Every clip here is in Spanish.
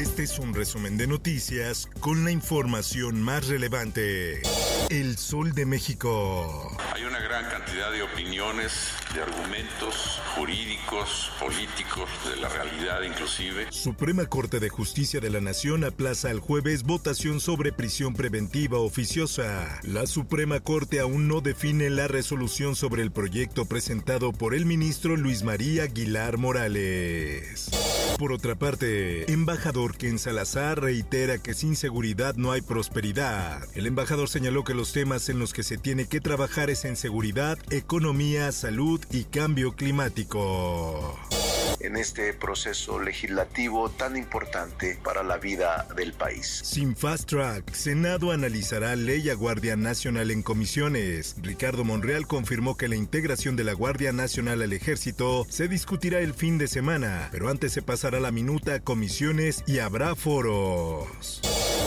Este es un resumen de noticias con la información más relevante. El Sol de México. Hay una gran cantidad de opiniones, de argumentos jurídicos, políticos, de la realidad inclusive. Suprema Corte de Justicia de la Nación aplaza el jueves votación sobre prisión preventiva oficiosa. La Suprema Corte aún no define la resolución sobre el proyecto presentado por el ministro Luis María Aguilar Morales. Por otra parte, embajador Ken Salazar reitera que sin seguridad no hay prosperidad. El embajador señaló que los temas en los que se tiene que trabajar es en seguridad, economía, salud y cambio climático en este proceso legislativo tan importante para la vida del país. Sin fast track, Senado analizará ley a Guardia Nacional en comisiones. Ricardo Monreal confirmó que la integración de la Guardia Nacional al ejército se discutirá el fin de semana, pero antes se pasará la minuta a comisiones y habrá foros.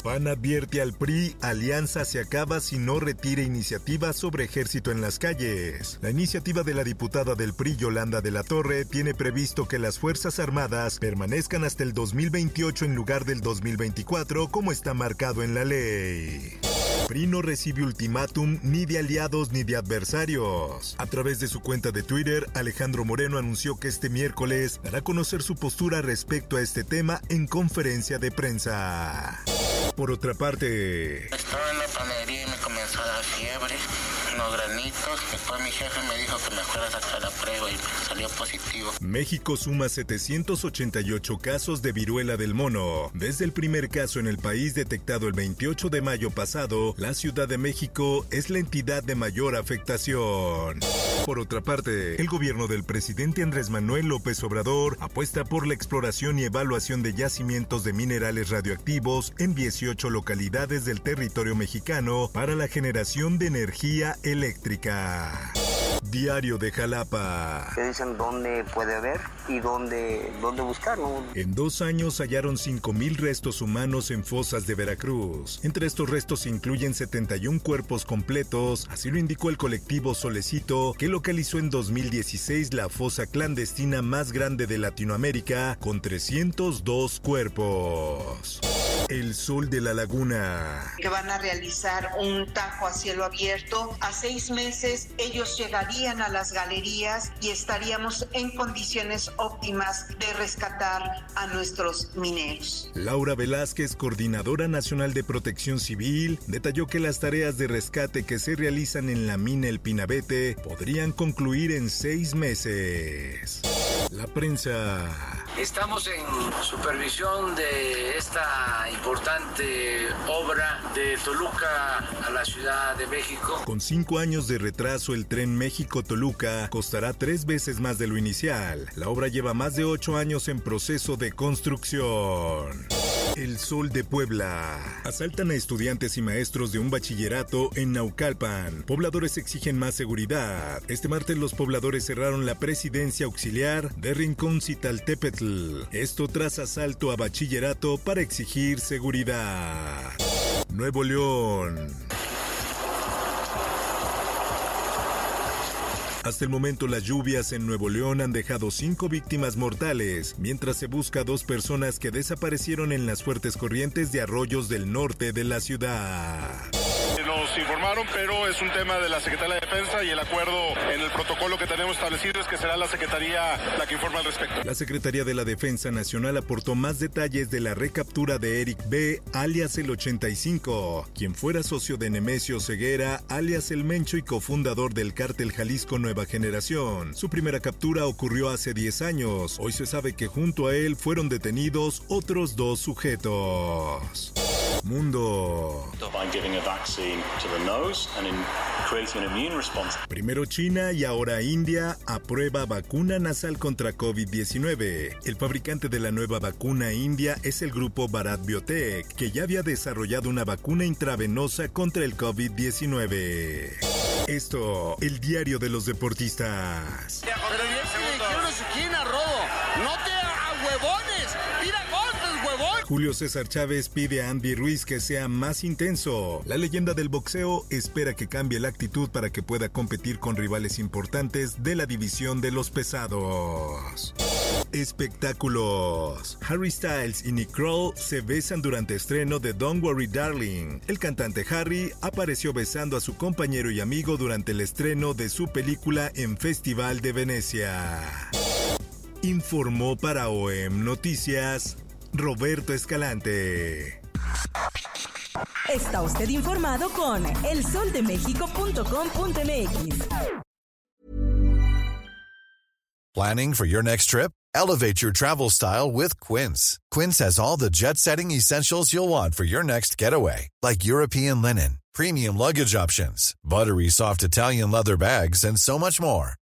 PAN advierte al PRI, alianza se acaba si no retire iniciativa sobre ejército en las calles. La iniciativa de la diputada del PRI, Yolanda de la Torre, tiene previsto que las Fuerzas Armadas permanezcan hasta el 2028 en lugar del 2024 como está marcado en la ley. PRI no recibe ultimátum ni de aliados ni de adversarios. A través de su cuenta de Twitter, Alejandro Moreno anunció que este miércoles dará a conocer su postura respecto a este tema en conferencia de prensa. Por otra parte, Estaba en la panadería y me comenzó a dar fiebre, unos granitos. Después mi jefe me dijo que me fuera a sacar la prueba y salió positivo. México suma 788 casos de viruela del mono. Desde el primer caso en el país detectado el 28 de mayo pasado, la Ciudad de México es la entidad de mayor afectación. Por otra parte, el gobierno del presidente Andrés Manuel López Obrador apuesta por la exploración y evaluación de yacimientos de minerales radioactivos en 18 localidades del territorio mexicano para la generación de energía eléctrica. Diario de Jalapa. Te dicen dónde puede haber y dónde, dónde buscar, ¿no? En dos años hallaron 5.000 restos humanos en fosas de Veracruz. Entre estos restos se incluyen 71 cuerpos completos, así lo indicó el colectivo Solecito, que localizó en 2016 la fosa clandestina más grande de Latinoamérica, con 302 cuerpos. El Sol de la Laguna. que van a realizar un tajo a cielo abierto. A seis meses ellos llegarían a las galerías y estaríamos en condiciones óptimas de rescatar a nuestros mineros. Laura Velázquez, coordinadora nacional de protección civil, detalló que las tareas de rescate que se realizan en la mina El Pinabete podrían concluir en seis meses. La prensa. Estamos en supervisión de esta importante obra de Toluca a la Ciudad de México. Con cinco años de retraso, el tren México-Toluca costará tres veces más de lo inicial. La obra lleva más de ocho años en proceso de construcción. El Sol de Puebla. Asaltan a estudiantes y maestros de un bachillerato en Naucalpan. Pobladores exigen más seguridad. Este martes los pobladores cerraron la presidencia auxiliar de Rincón Citaltepetl. Esto tras asalto a bachillerato para exigir seguridad. Nuevo León. Hasta el momento las lluvias en Nuevo León han dejado cinco víctimas mortales, mientras se busca dos personas que desaparecieron en las fuertes corrientes de arroyos del norte de la ciudad. Informaron, pero es un tema de la Secretaría de Defensa y el acuerdo en el protocolo que tenemos establecido es que será la Secretaría la que informa al respecto. La Secretaría de la Defensa Nacional aportó más detalles de la recaptura de Eric B., alias el 85, quien fuera socio de Nemesio Ceguera, alias el Mencho y cofundador del cártel Jalisco Nueva Generación. Su primera captura ocurrió hace 10 años. Hoy se sabe que junto a él fueron detenidos otros dos sujetos. Mundo. Primero China y ahora India aprueba vacuna nasal contra COVID-19. El fabricante de la nueva vacuna india es el grupo Bharat Biotech, que ya había desarrollado una vacuna intravenosa contra el COVID-19. Esto, el diario de los deportistas. Pero bien si le robo. No te a huevones. Mira golpes, Julio César Chávez pide a Andy Ruiz que sea más intenso. La leyenda del boxeo espera que cambie la actitud para que pueda competir con rivales importantes de la división de los pesados. Espectáculos. Harry Styles y Nick Kroll se besan durante estreno de Don't Worry Darling. El cantante Harry apareció besando a su compañero y amigo durante el estreno de su película en Festival de Venecia. Informó para OEM Noticias Roberto Escalante. Está usted informado con elsoldemexico.com.mx. Planning for your next trip? Elevate your travel style with Quince. Quince has all the jet setting essentials you'll want for your next getaway, like European linen, premium luggage options, buttery soft Italian leather bags, and so much more.